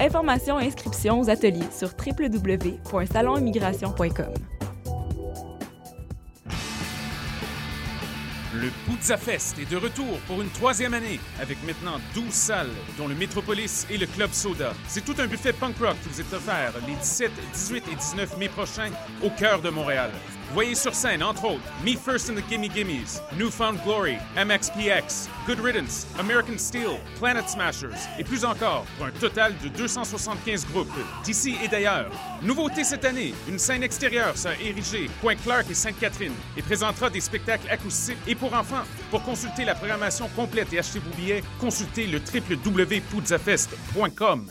Informations et inscriptions aux ateliers sur www.salonimmigration.com. Le Pizza Fest est de retour pour une troisième année, avec maintenant 12 salles, dont le Métropolis et le Club Soda. C'est tout un buffet punk rock qui vous est offert les 17, 18 et 19 mai prochains au cœur de Montréal. Voyez sur scène, entre autres, Me First and the Gimme Gimmes, Newfound Glory, MXPX, Good Riddance, American Steel, Planet Smashers et plus encore, pour un total de 275 groupes d'ici et d'ailleurs. Nouveauté cette année, une scène extérieure sera érigée, Point Clark et Sainte-Catherine, et présentera des spectacles acoustiques et pour enfants. Pour consulter la programmation complète et acheter vos billets, consultez le www.poudzafest.com.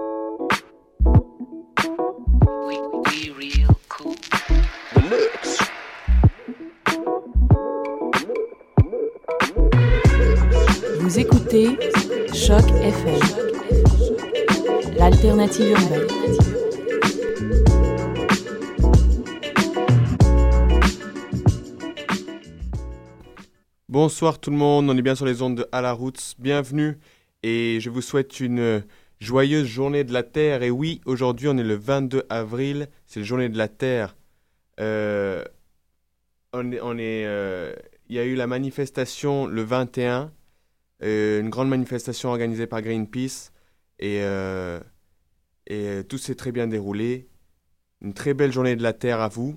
Choc FM, l'alternative urbaine. Bonsoir tout le monde, on est bien sur les ondes de À la Roots. Bienvenue et je vous souhaite une joyeuse journée de la Terre. Et oui, aujourd'hui on est le 22 avril, c'est la journée de la Terre. Euh, on est, euh, il y a eu la manifestation le 21, euh, une grande manifestation organisée par Greenpeace et, euh, euh, tout s'est très bien déroulé. Une très belle journée de la Terre à vous.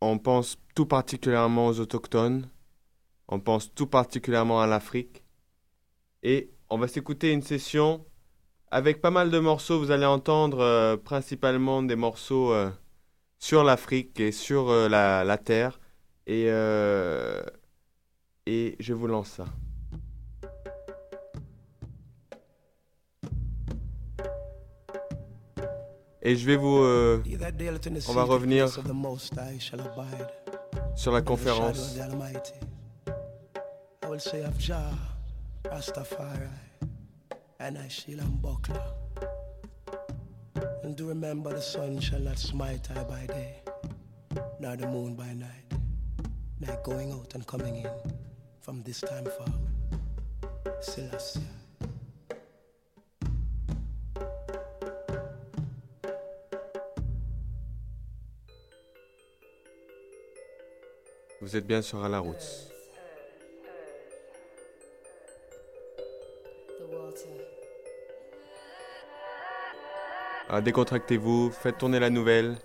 On pense tout particulièrement aux autochtones. On pense tout particulièrement à l'Afrique. Et on va s'écouter une session avec pas mal de morceaux. Vous allez entendre euh, principalement des morceaux euh, sur l'Afrique et sur euh, la, Terre. Euh, et je vous lance ça. Et je vais vous... euh, On va revenir sur la conférence. I will say of Jah, Rastafari, and I Shilam Buckler. And do remember the sun shall not smite I by day, nor the moon by night, night going out and coming in from this time forward. Selassie. Vous êtes bien sur à la route. Ah, décontractez-vous, faites tourner la nouvelle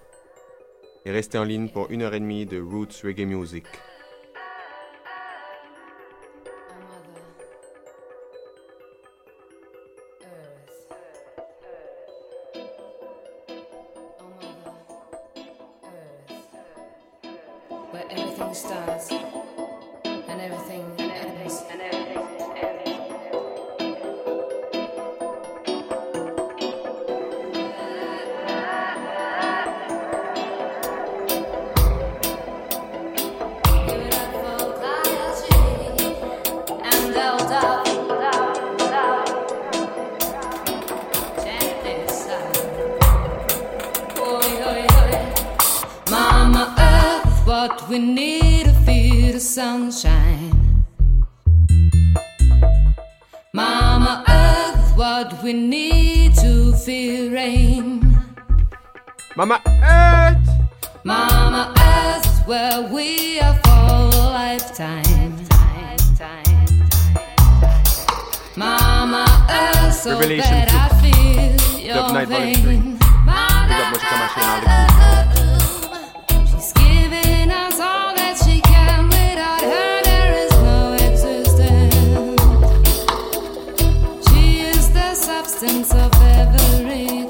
et restez en ligne pour une heure et demie de Roots Reggae Music. we need a feel of sunshine. Mama Earth, what we need to feel rain. Mama Earth, Mama Earth, where we are for a lifetime. Mama Earth, so that I feel your pain. Mama Earth. essence of every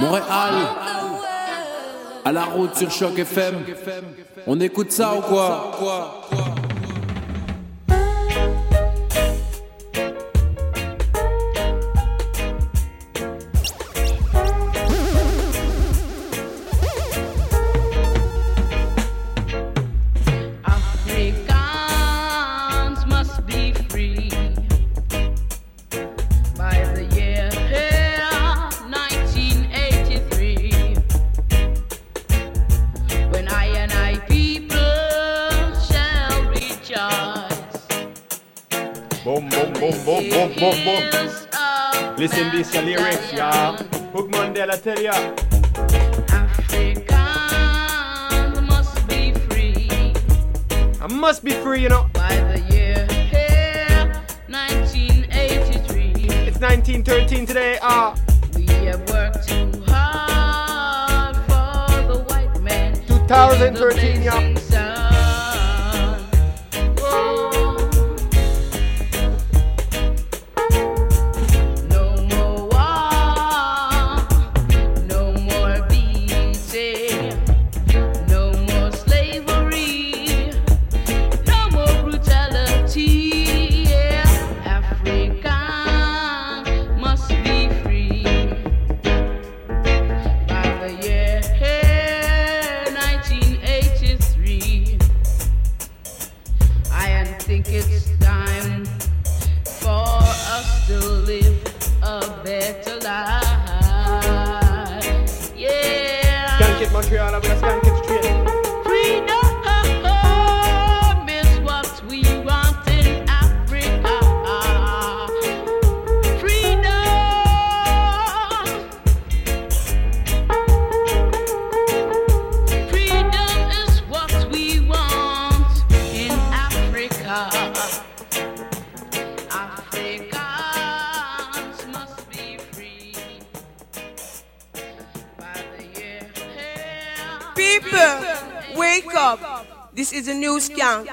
Montréal, à la route sur Choc FM. On écoute ça ou quoi?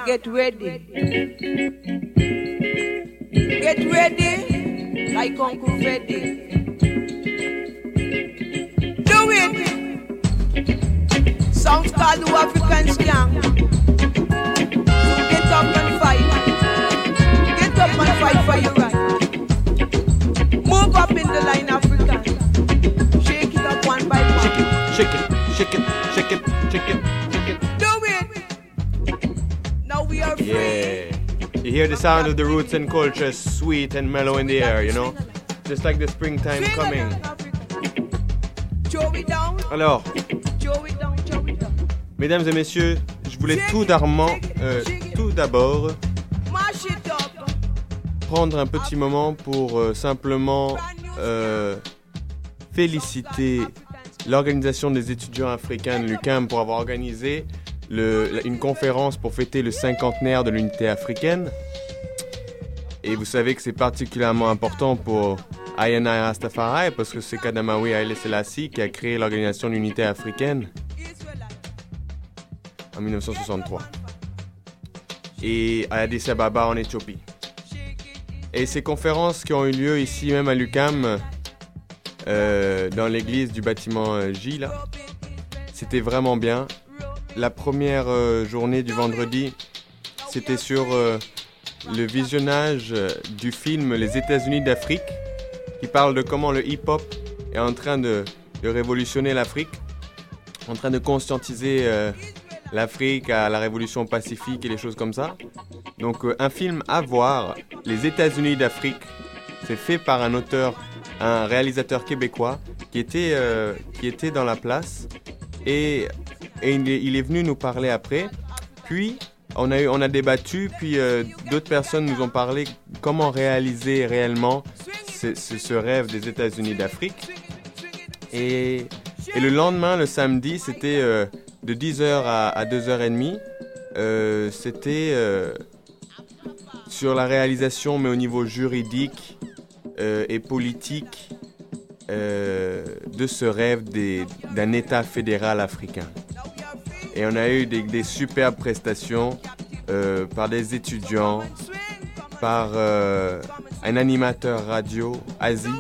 get ready. Get ready like Uncle Freddy. Do it. Sounds called the African skank. So get up and fight. Get up and fight for your right. Move up in the line, African. Shake it up one by one. Shake it, shake it, shake it. Hear the sound of the roots and culture sweet and mellow in the air, you know? Just like the springtime coming. Alors, mesdames et messieurs, je voulais tout d'abord, euh, tout d'abord prendre un petit moment pour euh, simplement euh, féliciter l'organisation des étudiants africains de l'UQAM pour avoir organisé une conférence pour fêter le cinquantenaire de l'unité africaine. Et vous savez que c'est particulièrement important pour INI Rastafari parce que c'est Kadamawi Haile Selassie qui a créé l'organisation de l'unité africaine en 1963 et à Addis Ababa en Éthiopie. Et ces conférences qui ont eu lieu ici même à l'UCAM, euh, dans l'église du bâtiment euh, J, c'était vraiment bien. La première euh, journée du vendredi, c'était sur euh, le visionnage euh, du film Les États-Unis d'Afrique, qui parle de comment le hip-hop est en train de, révolutionner l'Afrique, en train de conscientiser l'Afrique à la révolution pacifique et les choses comme ça. Donc un film à voir, Les États-Unis d'Afrique, c'est fait par un auteur, un réalisateur québécois qui était dans la place et, il, est, venu nous parler après. Puis on a, eu, on a débattu, puis euh, d'autres personnes nous ont parlé comment réaliser réellement ce, rêve des États-Unis d'Afrique. Et, le lendemain, le samedi, c'était euh, de 10h à, à 2h30. Euh, c'était sur la réalisation, mais au niveau juridique et politique, euh, de ce rêve d'un État fédéral africain. Et on a eu des, superbes prestations euh, par des étudiants, par euh, un animateur radio, Aziz,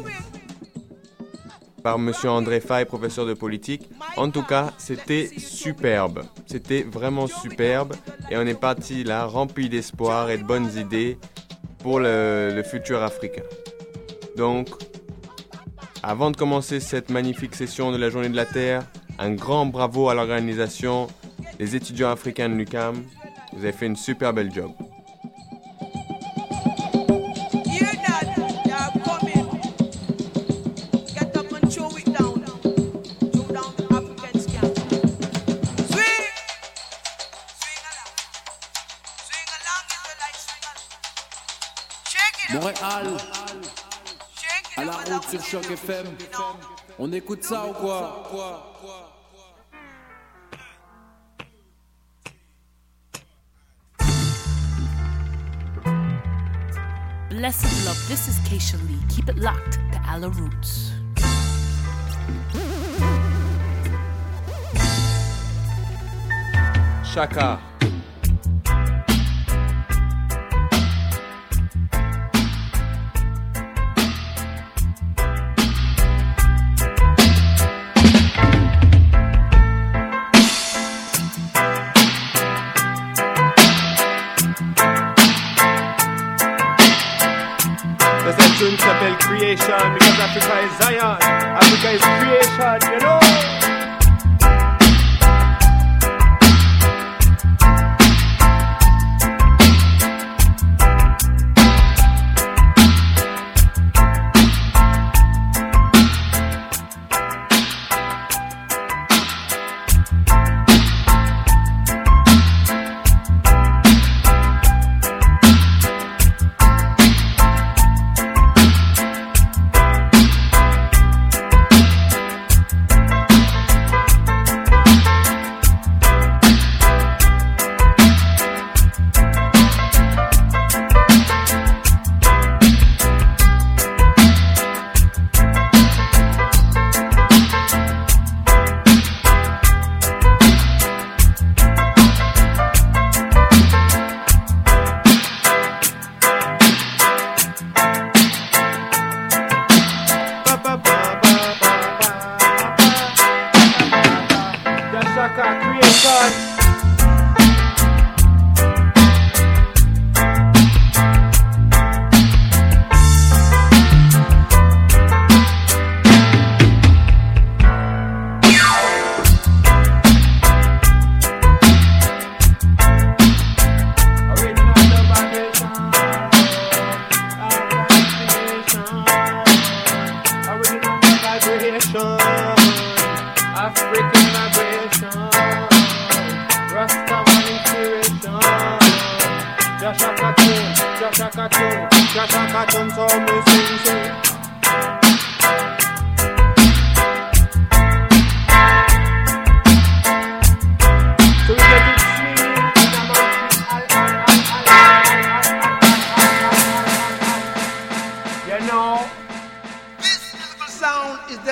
par Monsieur André Fay, professeur de politique. En tout cas, c'était superbe. C'était vraiment superbe. Et on est parti là, rempli d'espoir et de bonnes idées pour le, le futur africain. Donc, avant de commencer cette magnifique session de la Journée de la Terre, un grand bravo à l'organisation, les étudiants africains de l'UCAM. Vous avez fait une super belle job. À la route sur CHOQ FM. On écoute ça ou quoi Blessed love, this is Keisha Lee. Keep it locked to Alla Roots. Chaka. 20 because Africa is Zion.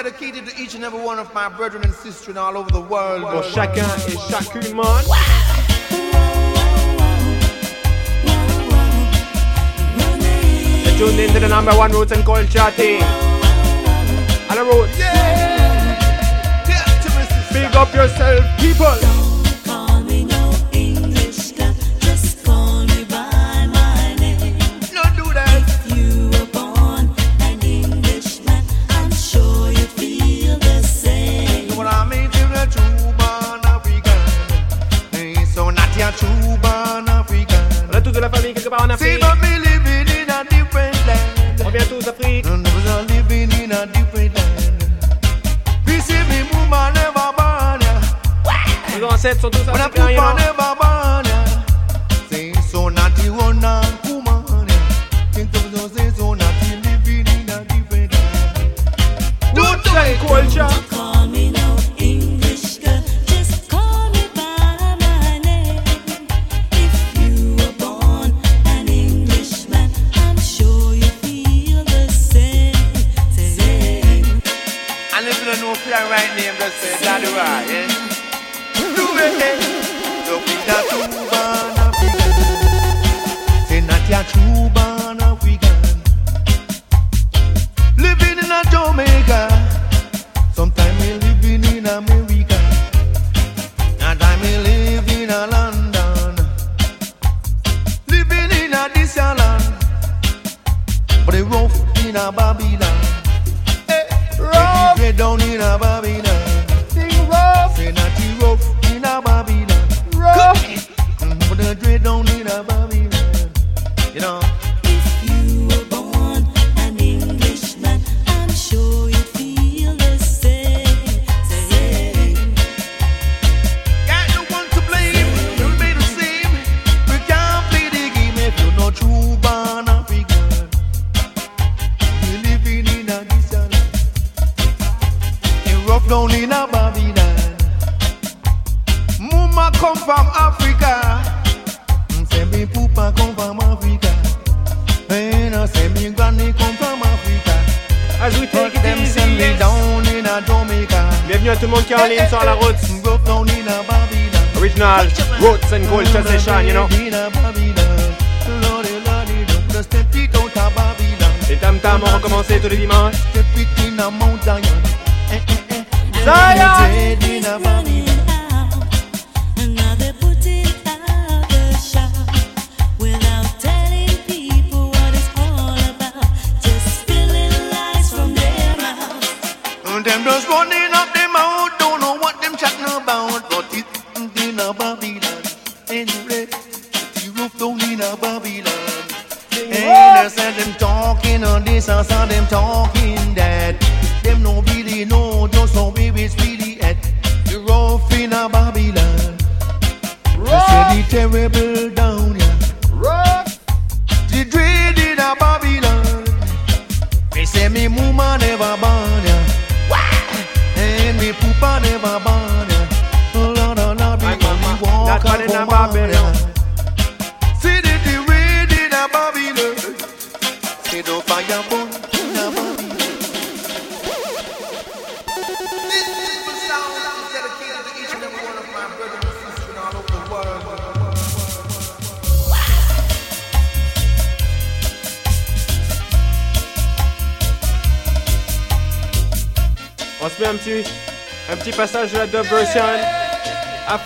dedicated to each and every one of my brethren and sisters all over the world. Pour chacun et chacune, man. You're tuned into the number one roots and culture thing. On the. Yeah. Big up yourself, people. So do something, you know.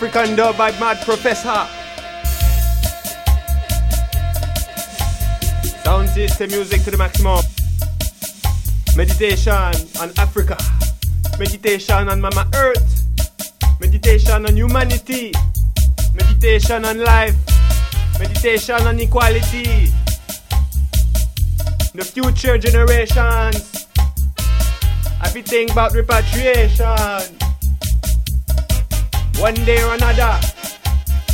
African dub by Mad Professor. Sound system music to the maximum. Meditation on Africa. Meditation on Mama Earth. Meditation on humanity. Meditation on life. Meditation on equality. The future generations. I be think about repatriation. One day or another,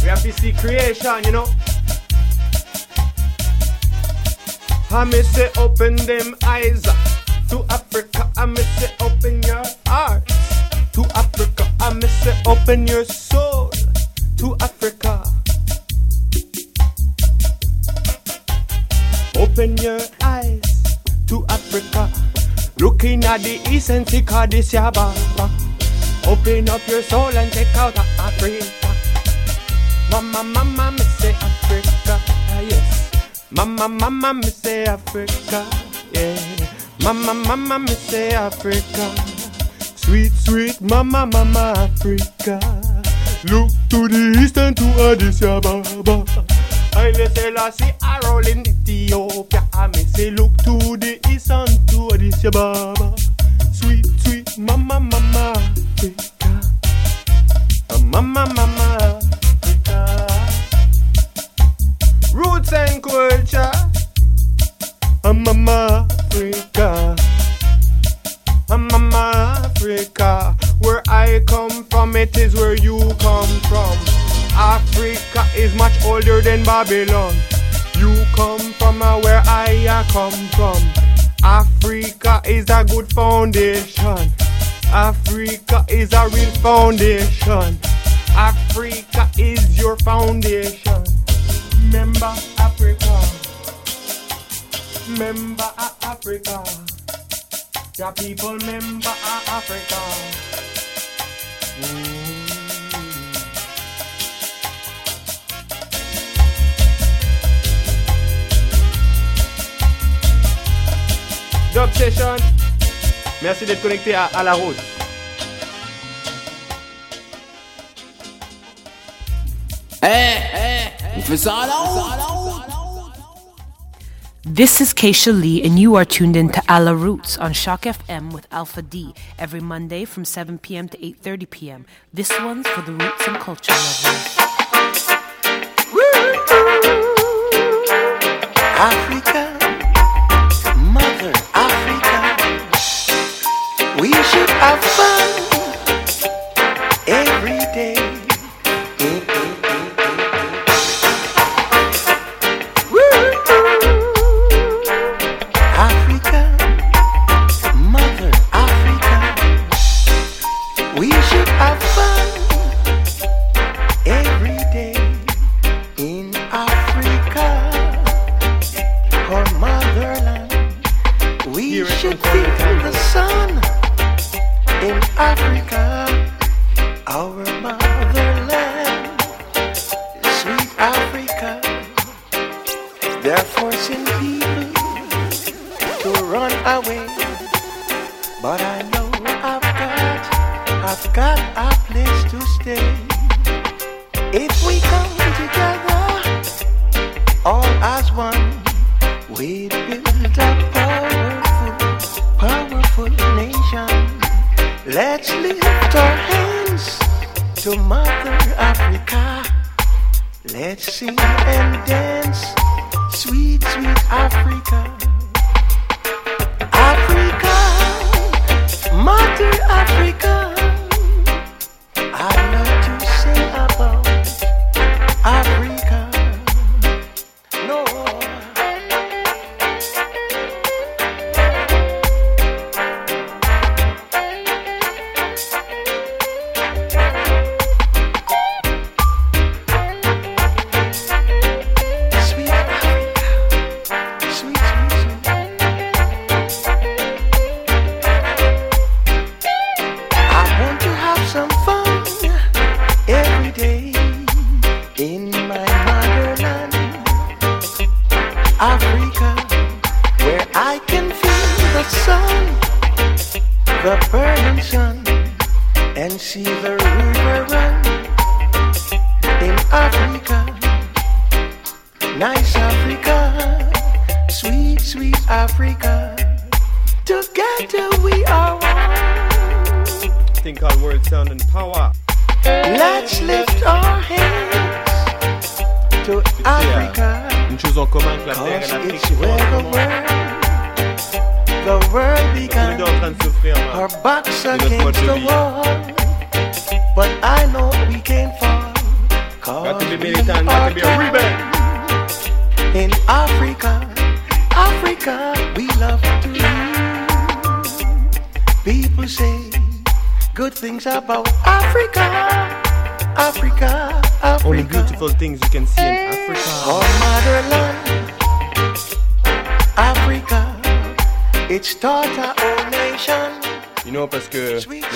we have to see creation, you know. I may say open them eyes to Africa. I may say open your heart to Africa. I may say open your soul to Africa. Open your eyes to Africa. Looking at the east and see Addis Ababa. Open up your soul and take out Africa. Mama, mama, me say Africa. Yes. Mama, mama, me say Africa. Yeah. Mama, mama, me say Africa. Sweet, sweet mama, mama, Africa. Look to the east and to Addis Ababa. I may say Lassie I roll in Ethiopia. I may say look to the east and to Addis Ababa. It is where you come from. Africa is much older than Babylon. You come from uh, where I uh, come from. Africa is a good foundation. Africa is a real foundation. Africa is your foundation. Remember Africa. Remember Africa. The people remember uh, Africa. Dub Session. Merci d'être connecté à, la route. Eh, on fait ça à la. This is Keisha Lee, and you are tuned in to Ala Roots on CHOQ FM with Alpha D every Monday from 7 p.m. to 8:30 p.m. This one's for the roots and culture lovers. Africa, Mother Africa, we should have fun If we come together, all as one. We Let's lift our hands to Mother Africa. Let's sing and dance, sweet, sweet Africa. Africa, Mother Africa.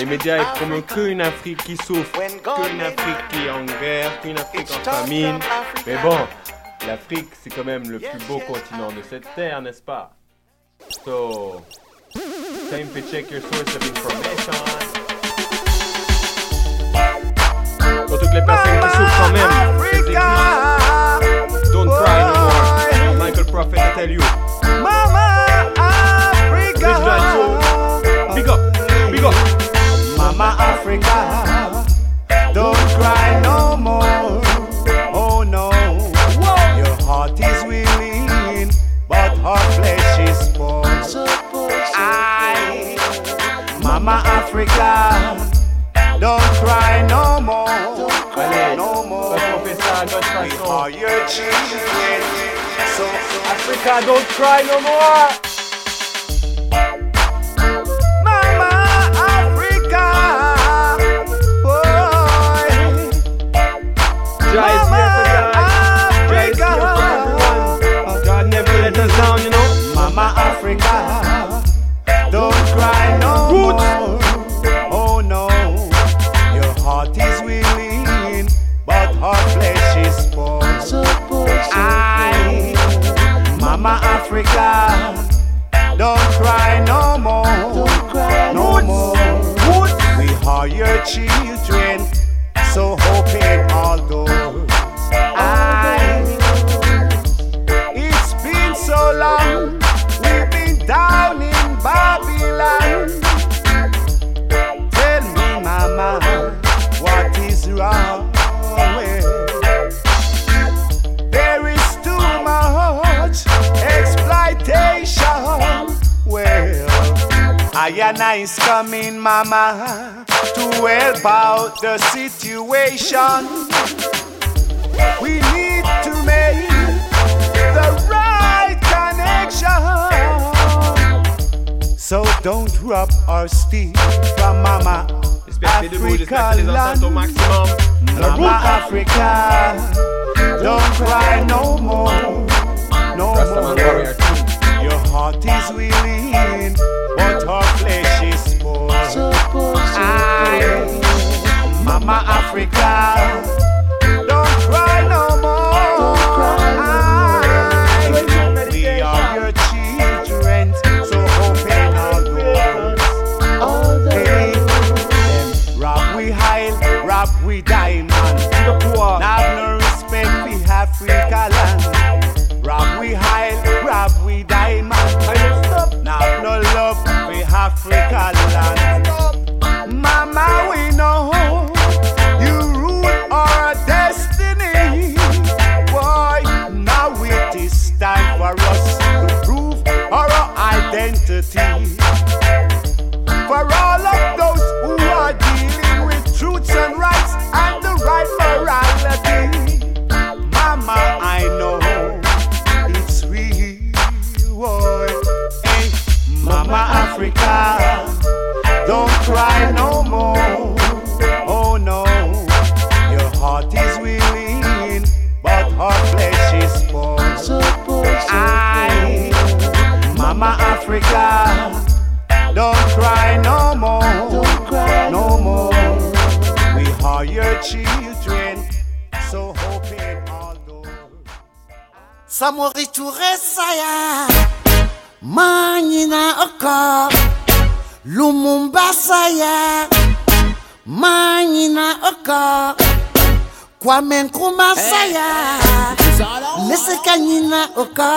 Les médias ils promettent qu'une Afrique qui souffre, qu'une Afrique qui est en guerre, qu'une Afrique en famine. Mais bon, l'Afrique c'est quand même le plus beau continent de cette terre, n'est-ce pas? So, time to check your source of information. Pour toutes les personnes qui souffrent quand même, don't cry no more. Michael Prophet I tell you. Mama Africa. Mama Africa, don't cry no more. Oh no, your heart is willing, but her flesh is poor. I, Mama Africa, don't cry no more. Cry no more. We are your children, so Africa, don't cry no more. God never let us down, you know. Mama Africa, don't cry no more. or steal from Mama Africa land. Mama Africa, don't cry no more. Amen kumasaya Leseka kanina oka?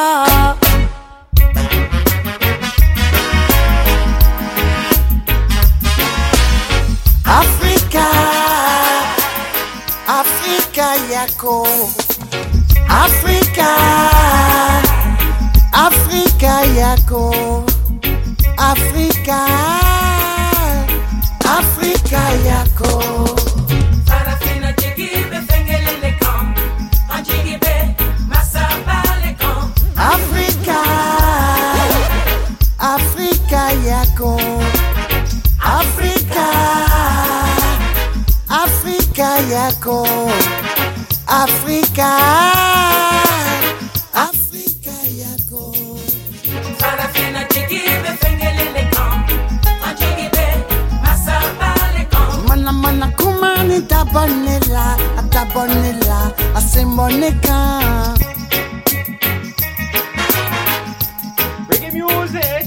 Africa, Africa yako. Africa, Africa yako. Africa, Africa yako. Reggae music.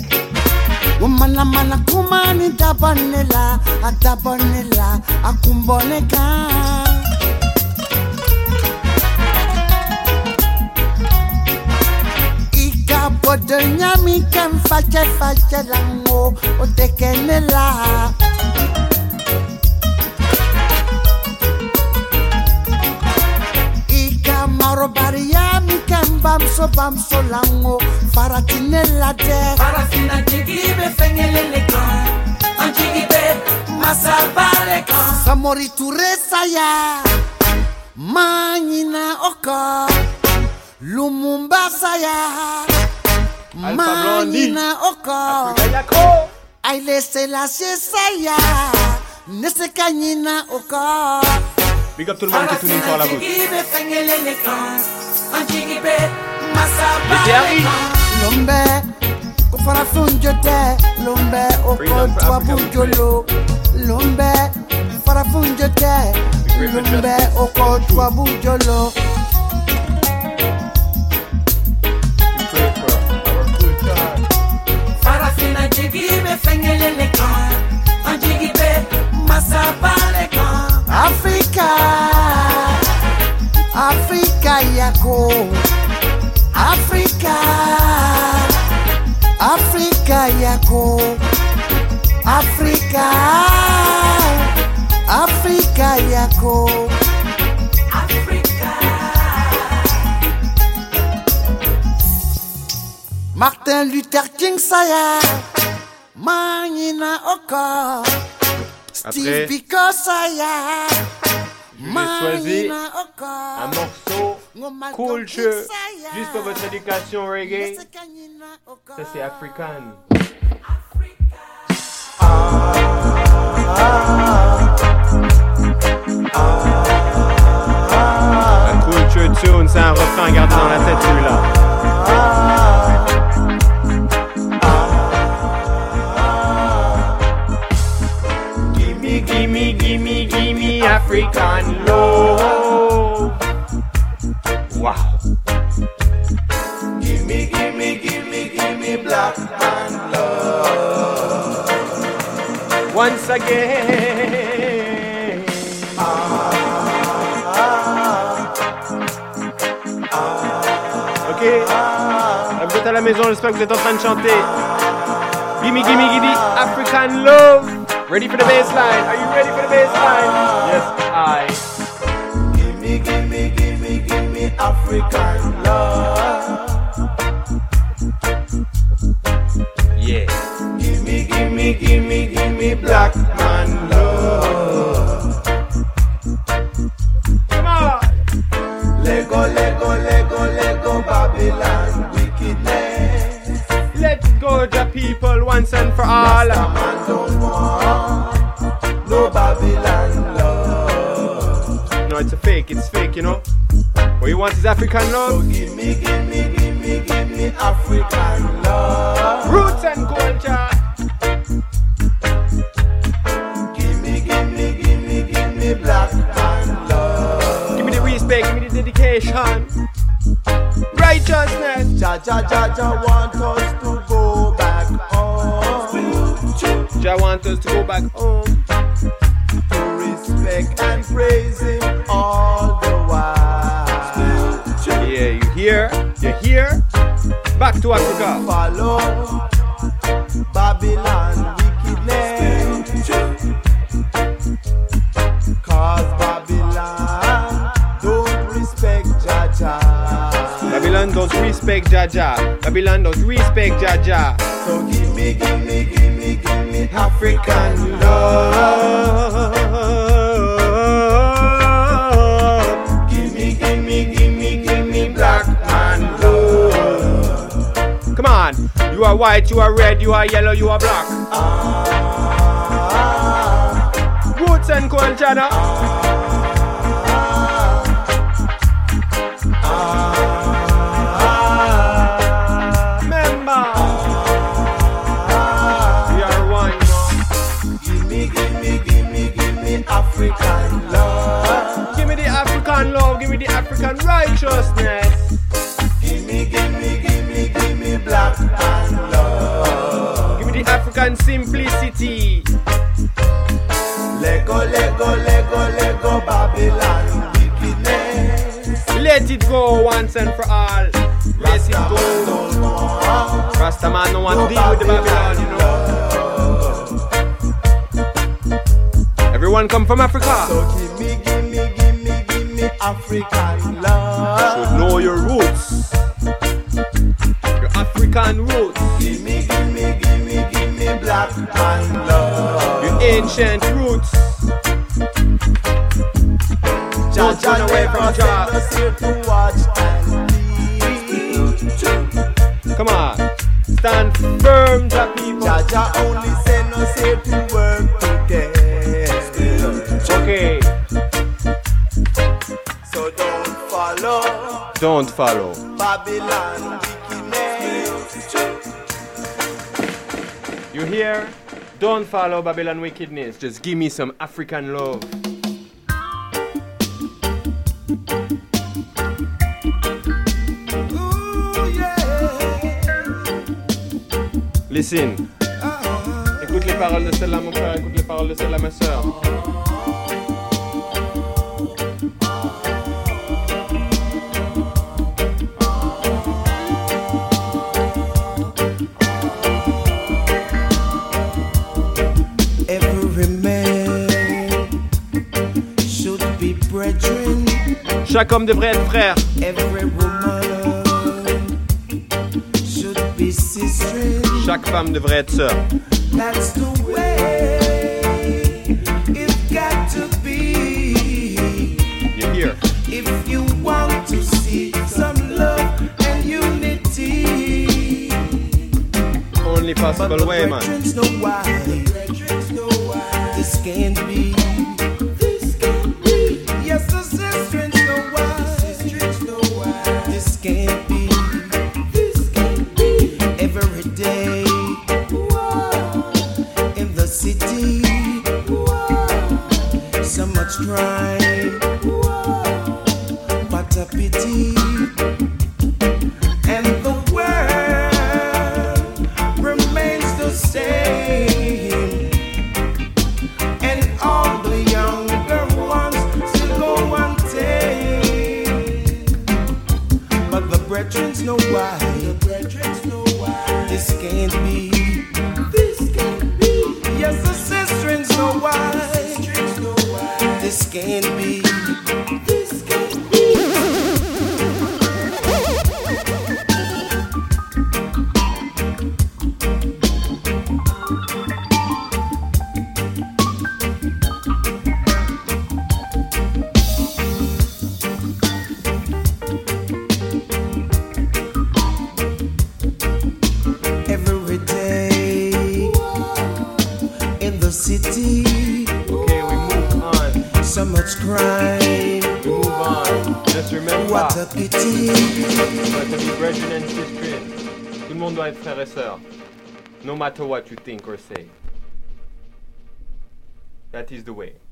Mana mana kumani tabonela, tabonela, akumboneka. Ika bodo nyami kem fache fache lango, otekenela. Bamso bamso lango, faratinela de. Farafina jigibe fengelele kom, anjigibe masabale kom. Samori turesa ya. Manyina oko Lumumba saya Manyina oko Haile Selassie saya Nesekanyina oko Big up tout le monde qui tourne sur la route. Jigibe fengelele kom, anjigibe masabale kom. Lombe Kufara funjote Lombe oko twa bunjolo Lombe Fara funjote Lombe oko twa bunjolo Farafina jigibe fengelele kom, anjigibe masabale kom. Africa, Africa yako, Africa, Africa yako. Martin Luther King saya, Mangina oko, Steve Biko saya. j'ai choisi un morceau cool jeu juste pour votre éducation reggae. Ça c'est African. Tune, c'est un refrain à dans la tête celui-là. Gimme, gimme, gimme, gimme African love. Once again. Ok. Alors, Vous êtes à la maison, j'espère que vous êtes en train de chanter. Gimme, gimme, gimme African love. Ready for the bass line? Are you ready for the bass line? Yes, I. Gimme, gimme, gimme, gimme African love. Gimme, gimme, gimme, black man love. Come on. Lego, Lego, Lego, Lego, Babylon wickedness. Let's go, the people, once and for all. man don't want no Babylon love. No, it's a fake, it's fake, you know. What you want is African love. So Gimme, gimme, gimme, gimme African love. Roots and culture. Give me the dedication. Righteousness. Ja, ja, ja, ja want us to go back home. Jah want us to go back home. To respect and praise him all the while. Yeah, you hear? You hear? Back to Africa. Follow Babylon respect Jah Jah. Babylon don't respect Jah Jah. So give me, give me, give me, give me African love. Give me, give me, give me, give me black man love. Come on. You are white, you are red, you are yellow, you are black. Ah. Roots and culture Go once and for all. Let it go. Rasta man no want to deal with the Babylon, you know. Everyone come from Africa. So give me, give me, give me, give me African love. Should know your roots. Your African roots. Give me, give me, give me, give me black man love. Your ancient roots. Don't run away from Jah. Don't follow. Babylon wickedness. You hear? Don't follow Babylon wickedness. Just give me some African love. Listen. Écoute les paroles de celle-là, mon frère. Écoute les paroles de celle-là, ma soeur. ça comme devrait être frère. Chaque femme devrait être sœur. If you want to see some love and unity, only possible way, man. Matter what you think or say. That is the way.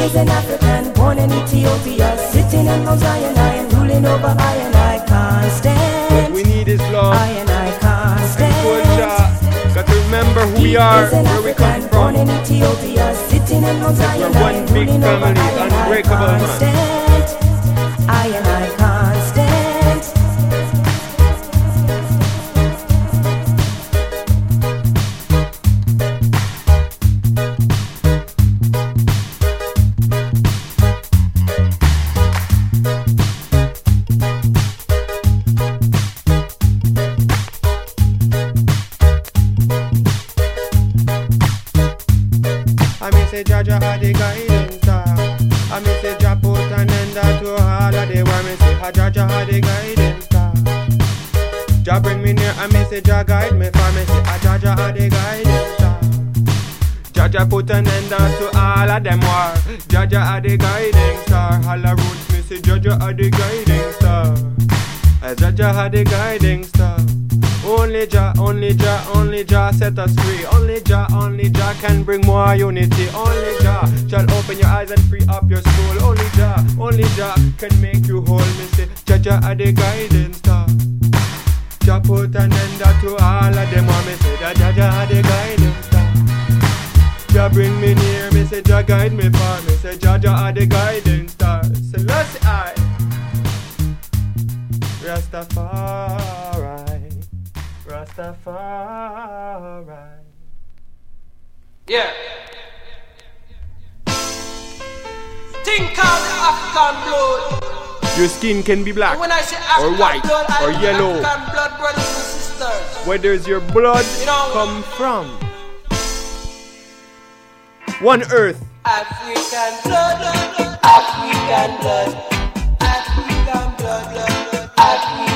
is an African, born in Ethiopia, sitting on Mount Zion, ruling over I and I constant. What we need is love. I and I constant. And culture. Got to remember who we are, where we come from. Born in Ethiopia, sitting on Mount Zion, one big family, unbreakable. Man. had the guiding star. Only Jah, only Jah, only Jah set us free. Only Jah, only Jah can bring more unity. Only Jah shall open your eyes and free up your soul. Only Jah, only Jah can make you whole. Me say, Jah Jah had the guiding. Yeah. Think of the African blood. Your skin can be black, or white, blood, or yellow. Blood, Where does your blood you know, come from? One Earth. African blood, African blood, African blood, blood. African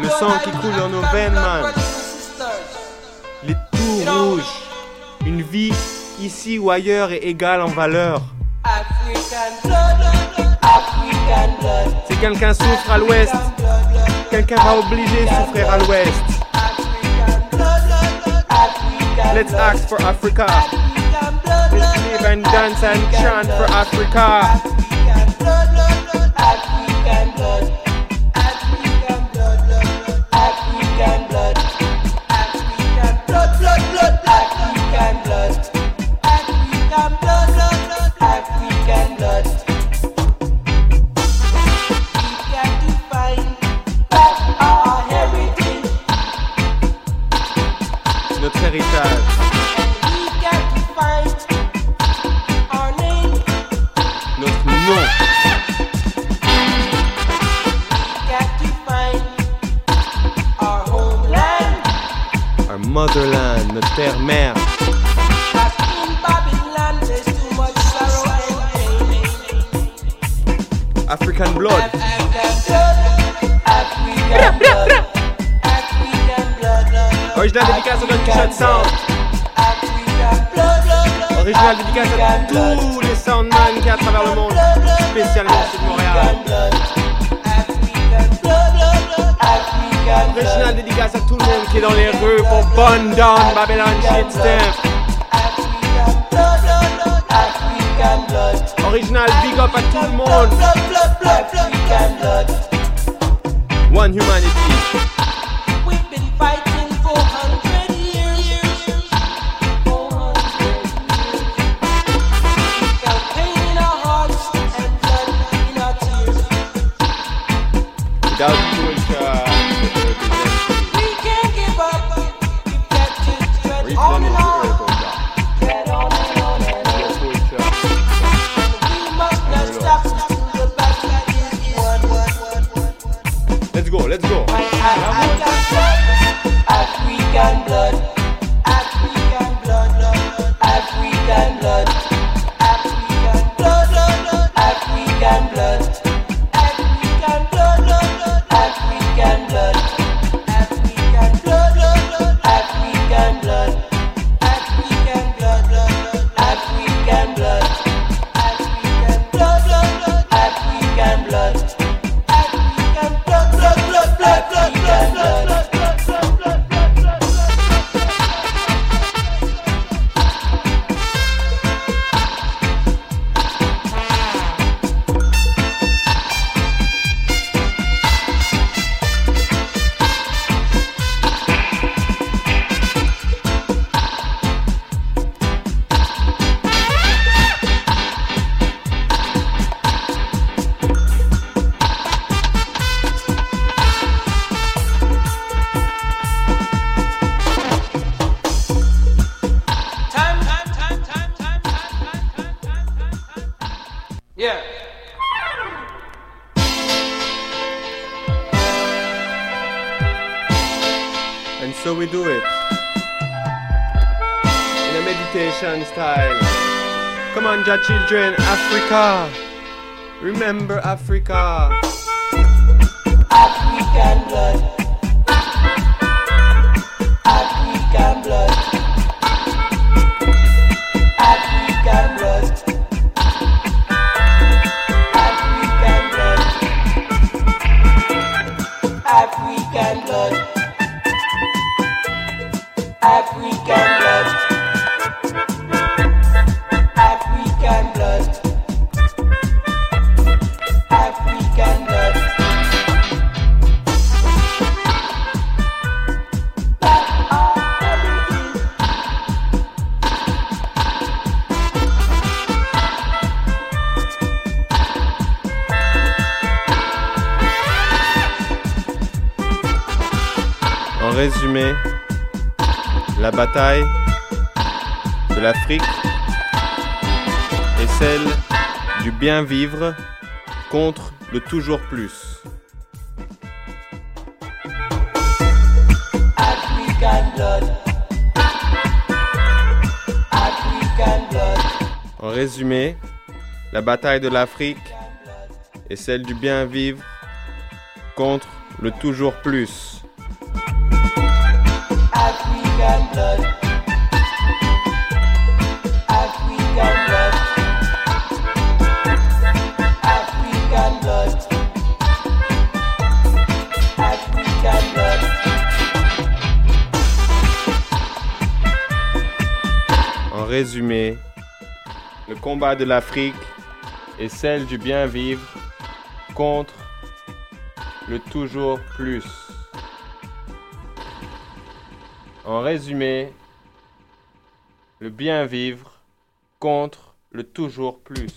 Le sang qui coule dans nos veines, man. Les tout rouges. Une vie ici ou ailleurs est égale en valeur. C'est quelqu'un souffre à l'ouest, quelqu'un va obliger souffrir à l'ouest. Let's ask for Africa. Let's live and dance and chant for Africa. héritage. Notre nom. motherland, notre terre mère. African blood. African blood. Original dédicace à notre Sound. Original dédicace à tous les soundmen qui à travers le monde, spécialement sur Montréal. Original dédicace à tout le monde qui est dans les rues pour Bonne Down, Babylon Shit Steph. Original big up à tout le monde. One humanity. We've been fighting. and blood. Africa. Remember Africa. contre le toujours plus. En résumé, la bataille de l'Afrique est celle du bien vivre contre le toujours plus. combat de l'Afrique et celle du bien vivre contre le toujours plus. En résumé, le bien vivre contre le toujours plus.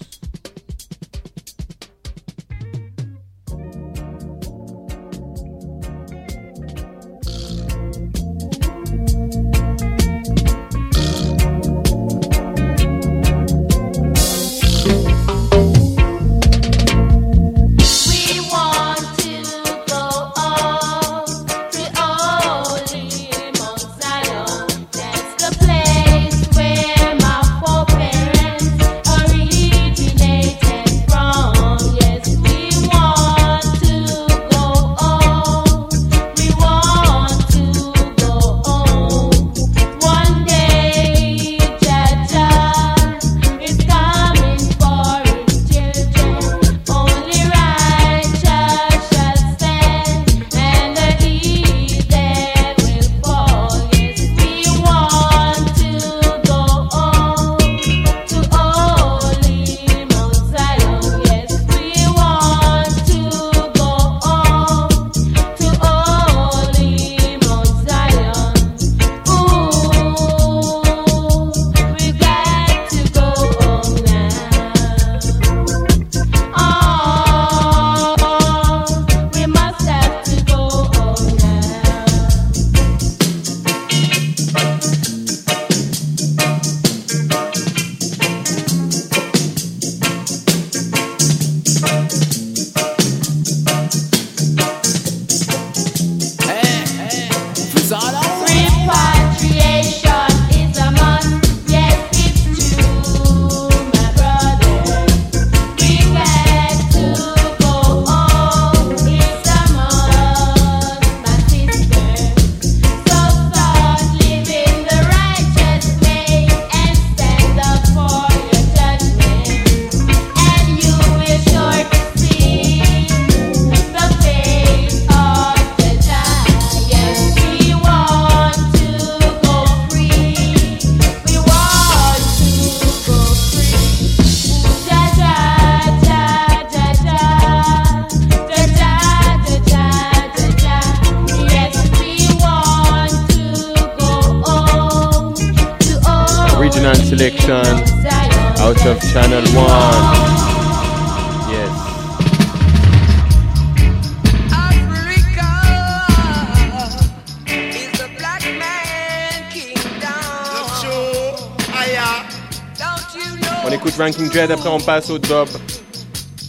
Dread, après on passe au dub,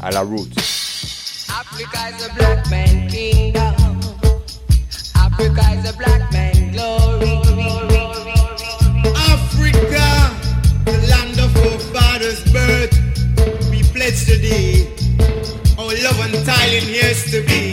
à la route. Africa is a black man kingdom. Africa is a black man glory. Africa, the land of our father's birth, we pledge today our love and in yesterday.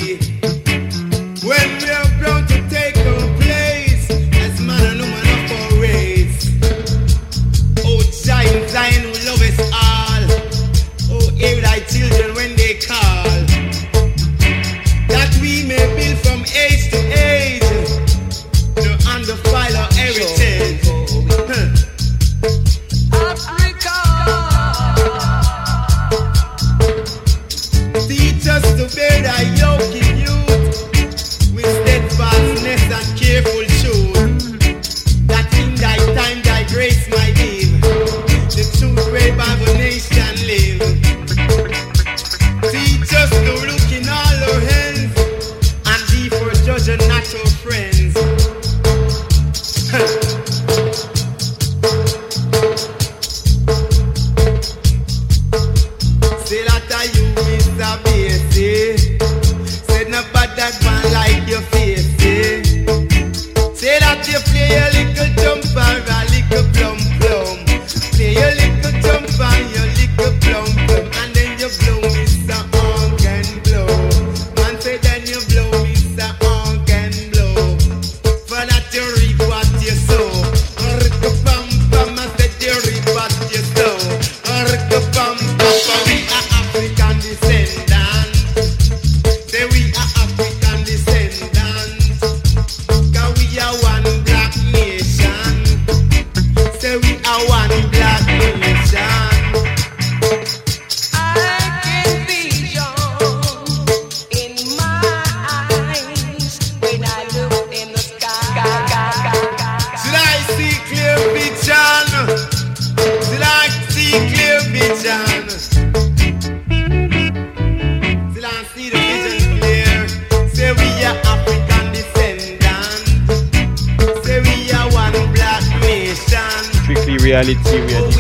It's see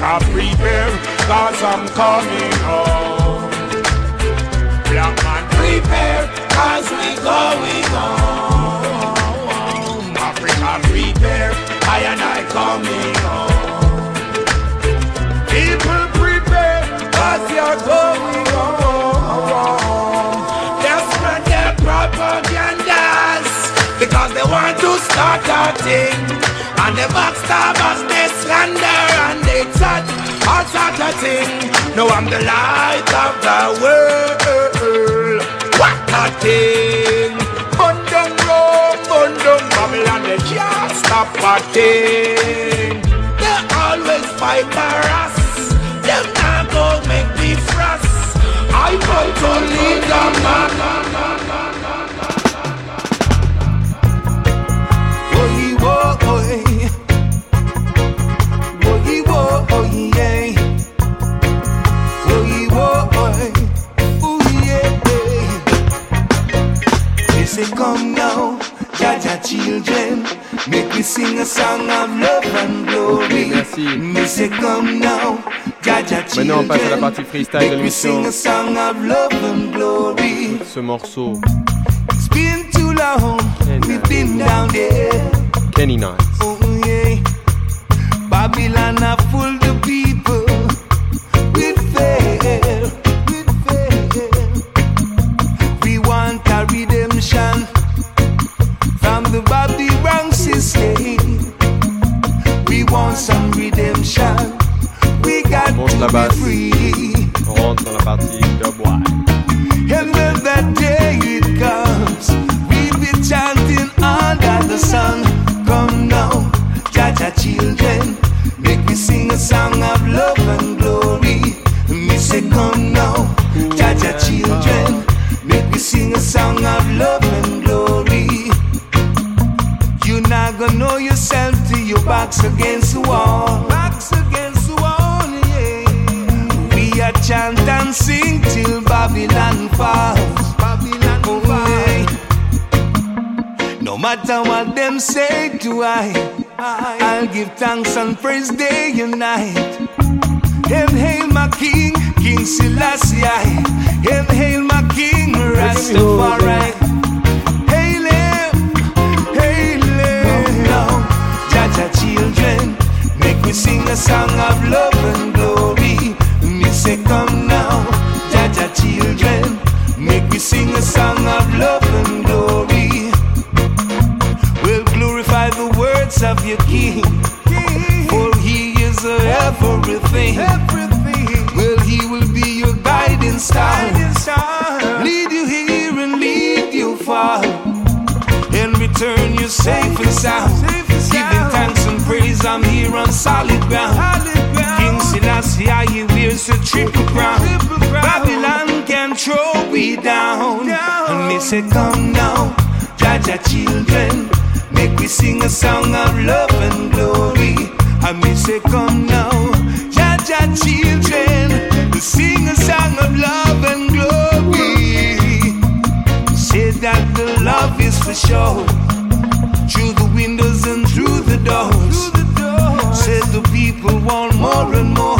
Africa prepare, cause I'm coming home. Black man prepare, cause we going home. Africa prepare, I and I coming home. People prepare, cause you're going home. They spread their propagandas because they want to start a thing. And the backstabbers, they slander they sort of thing. No, I'm the light of the world. What a thing! Bundum Rome, Bundum Babylon, they can't stop a thing. They always fight for us. Them not go make me frost. I want to lead them, come now, Jaja children, make we sing a song of love and glory. Me say, come now, Jaja Maintenant, on passe à la children, partie freestyle de make sing l'émission. a song of love and glory. Ce morceau, It's been too long, we've been down there. Kenny Nice. Oh yeah, Babylon a full the people la basse. be free. On rentre dans la partie dubwise. And when that day it comes, we'll be chanting under the sun. Come now, Jah Jah children, make me sing a song of love and glory. Me say, come now, Jah Jah children, make me sing a song of love and glory. You not gonna know yourself till your back's against the wall. And sing till Babylon falls. Babylon oh, falls. No matter what them say to I, I'll give thanks and praise day and night. Hail, hail my King, King Selassie. Hail, hail my King Rastafari. Hail him, hail him. Now, Jah Jah children, make me sing a song of love and glory. Say, come now, Jah Jah children, make me sing a song of love and glory. We'll glorify the words of your King, for He is everything. Well, He will be your guiding star, lead you here and lead you far, and return you safe and sound. Giving thanks and praise, I'm here on solid ground. King Selassie, I wears a triple crown. Babylon can throw we down. And me say, come now, Jah Jah children, make we sing a song of love and glory. And me say, come now, Jah Jah children, we sing a song of love and glory. Say that the love is for sure. Through the windows and through the doors. Said the people want more and more.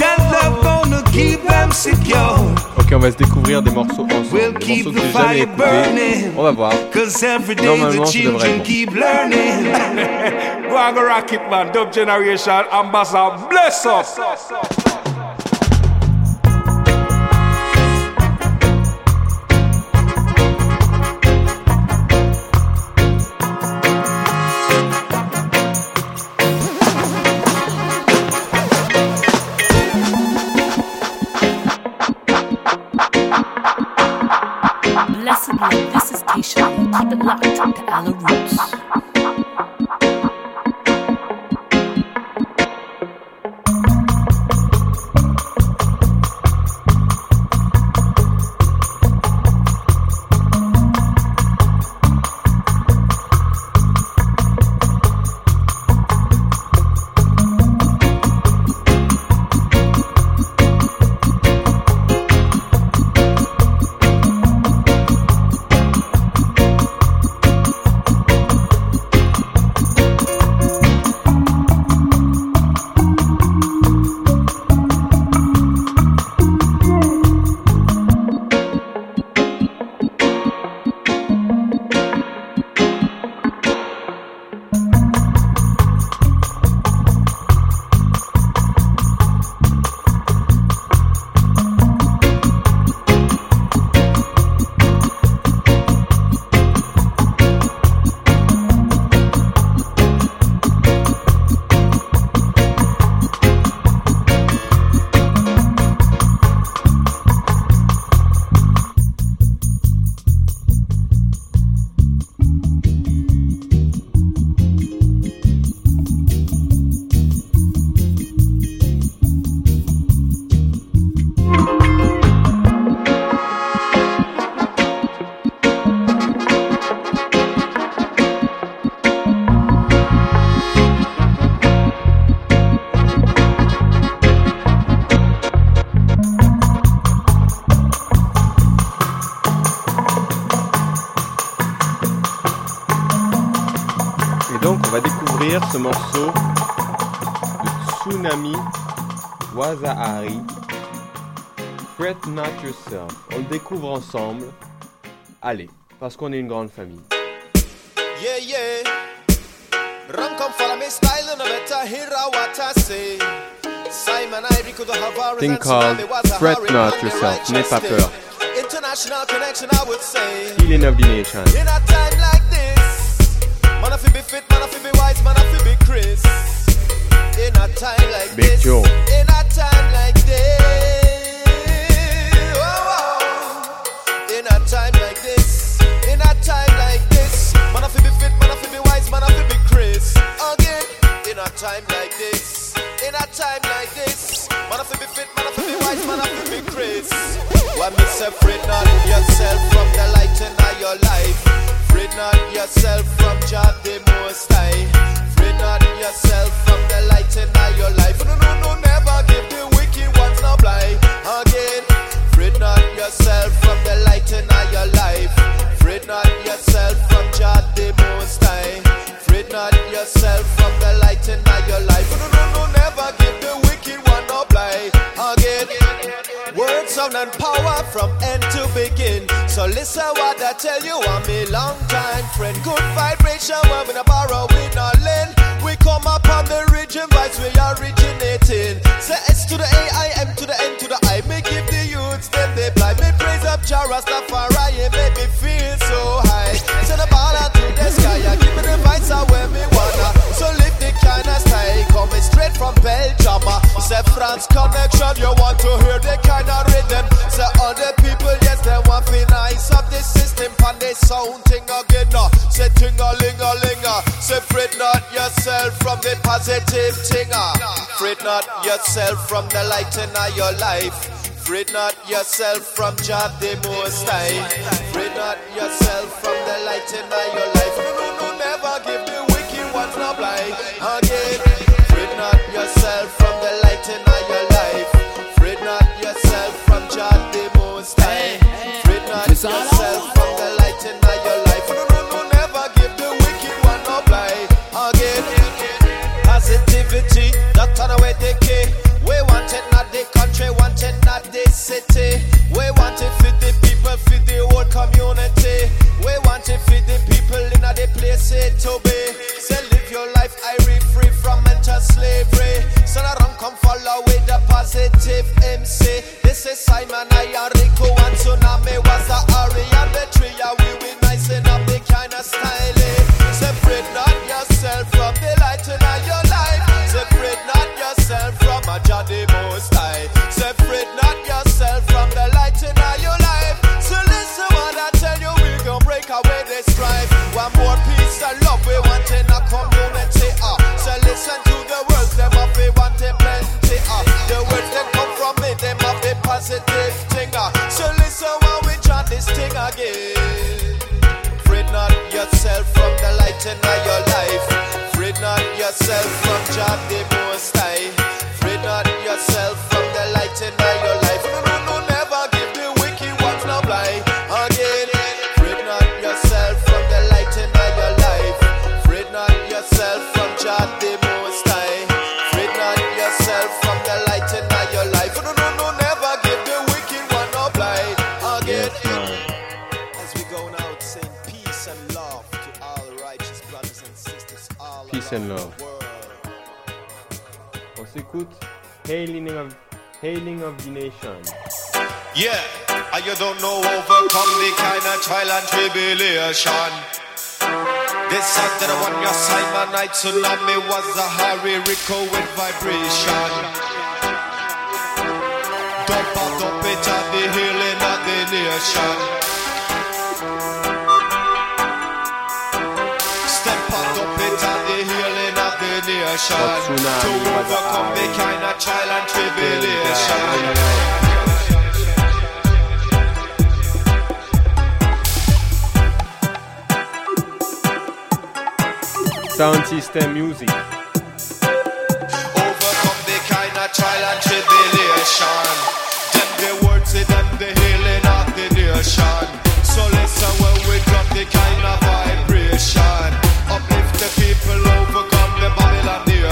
That love gonna keep them secure. Ok, on va se découvrir des morceaux ensemble. Des morceaux que j'ai jamais écoutés. On va voir. Normalement, keep learning. Go rock it, man. Dub Generation Ambassador, bless up. Keisha. Keep it locked to Alla Roots. Ce morceau de Tsunami Wazahari. Fret Not Yourself. On le découvre ensemble. Allez, parce qu'on est une grande famille. Yeah, yeah. Run come follow me style and better hear what I say. Simon I Rico the Havaras Thing and called Tsunami was a Fret Not Yourself. N'aie pas peur. International connection I would say. Healing of the nation. In a time like this, man I feel be fit, man I feel be wise, man I feel be Chris. In a time like Big this, Joe. in a time like this, oh, oh. in a time like this, in a time like this, man I feel be fit, man I feel be wise, man I feel be Chris. Again, in a time like this, in a time like this, man I feel be fit, man I feel be wise, man I feel be Chris. When me separate not yourself from the light in your life. Free not yourself from job the most high. Not yourself from the light in your life. No, no, no, never give the wicked ones no. Again, not yourself from the light in your life. Not yourself from job the most high. Not yourself from the light in your life. Sound, and power from end to begin. So listen what I tell you, I'm a long time friend. Good vibration when we borrow, we not lend. We come up on the region vibes we originating. Say S to the A, I M to the N to the I. Me give the youths them they blind. Me praise up Jah Rastafari, it make me feel so high. Send the ball out to the sky, yeah, give me the vibes out where me wanna. So lift the kind of style coming straight from Belgium. Say France connection, you want to hear the they sound thing again. uh. Say ting a ling a ling. Say fret not yourself from the positive thing. Fret not yourself from the light in your life. Fret not yourself from job the most high. Fret not yourself from the light in your life. No, no, no, never give the wicked ones no blind. Again, fret not yourself from the light in your life. Fret not yourself from job the most high. Fret not yourself positivity, not away the. We want it not the country, want it not the city. We want it for the people, for the whole community. We want it for the people in the place it to be. In your life. Fret not yourself from Jah Hailing of, Hailing of the Nation. Yeah, and you don't know overcome the kind of trial and tribulation. This I want your Simon Night Tsunami was a Harry Rico with vibration. Dump out, dump it at the healing of the nation. The. To overcome the kind of trial and tribulation. Sound System Music. overcome the kind of trial and tribulation. Them the words, say them the healing of the nation.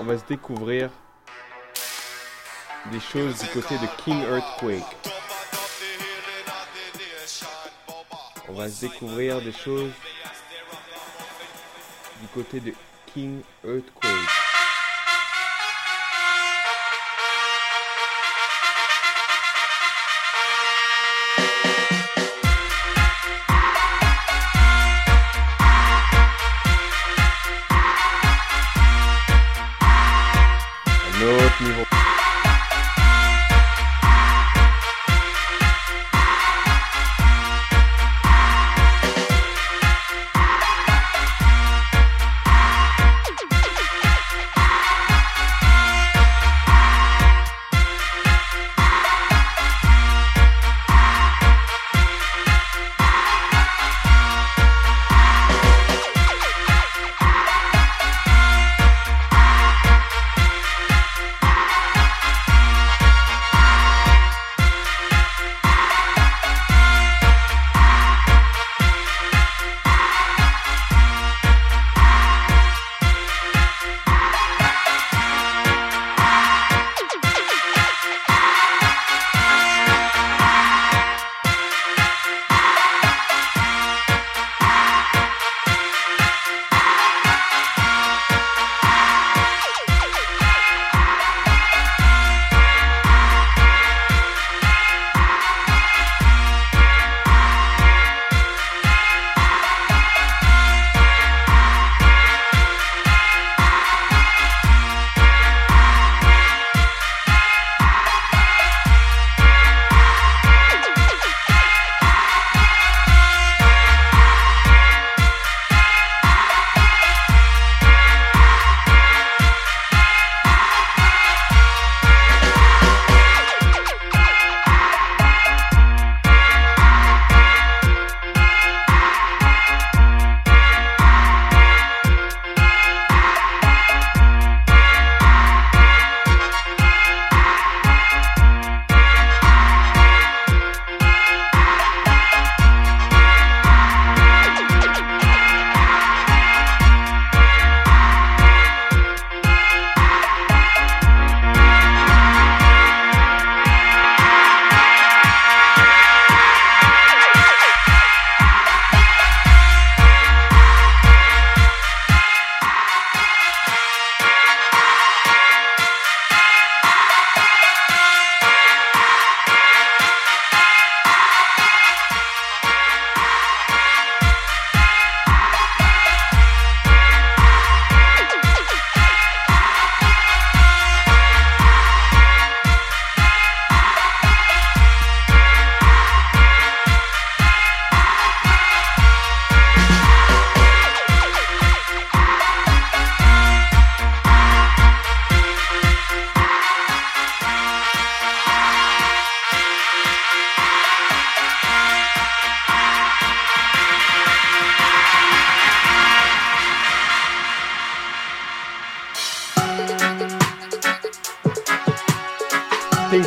On va se découvrir des choses du côté de King Earthquake. On va se découvrir des choses du côté de King Earthquake.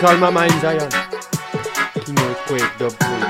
On my mind, Zion. King Earthquake, Dub Quakes,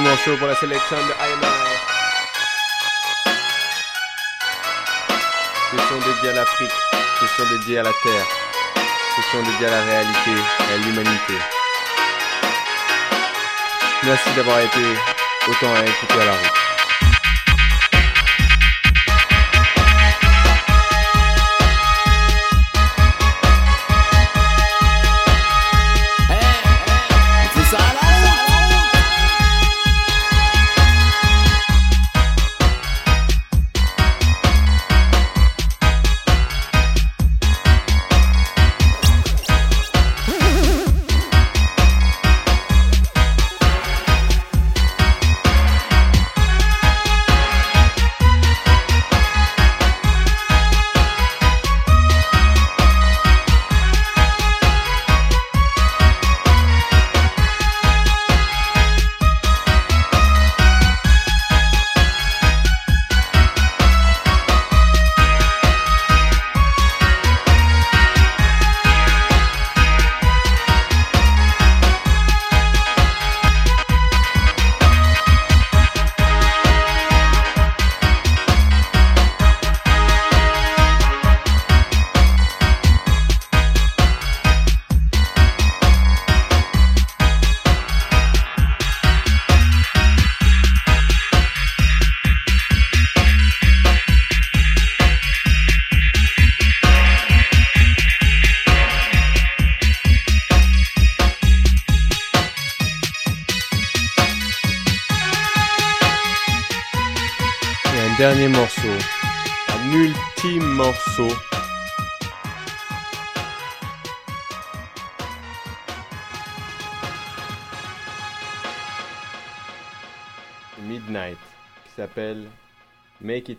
Dernier morceau pour la sélection de IMR. Question dédiée à l'Afrique, question dédiée à la Terre, question dédiée à la réalité et à l'humanité. Merci d'avoir été autant à écouter à la route.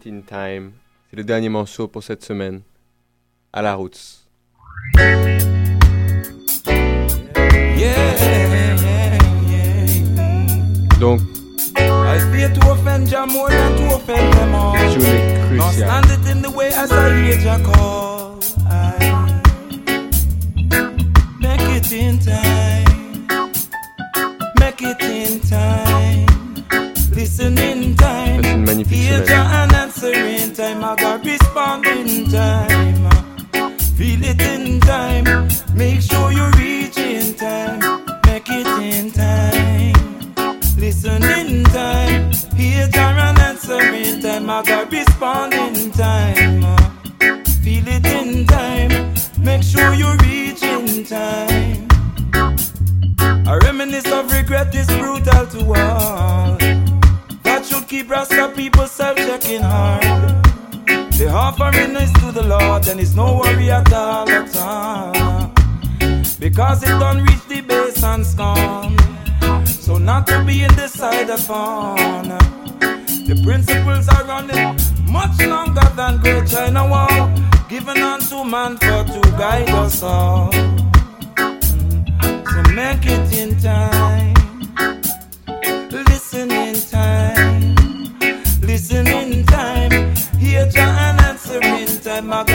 C'est le dernier morceau pour cette semaine. À la route. Rasta people self-checking hard. The offering is to the Lord, and it's no worry at all, at all. Because it don't reach the base and scorn. So not to be decided upon. The principles are running much longer than Great China Wall, given unto man for to guide us all. So make it in time. my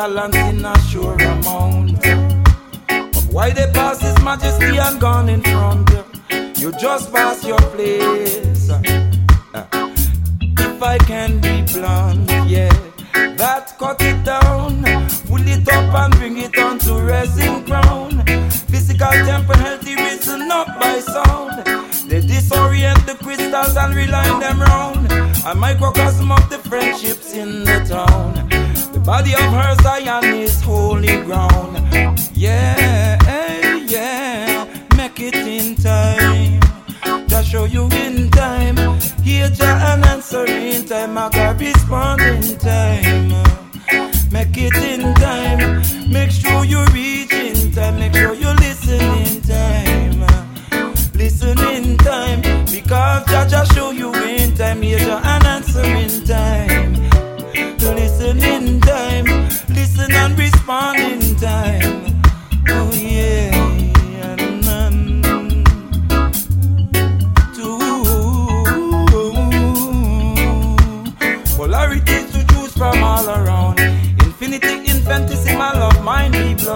balance.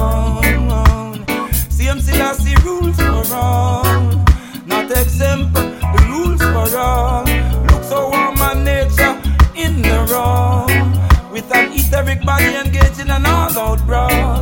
all. Same silly rules for all. Not exempt, the rules for all. Look so warm and nature in the wrong. With an etheric body engaging an all out brawl.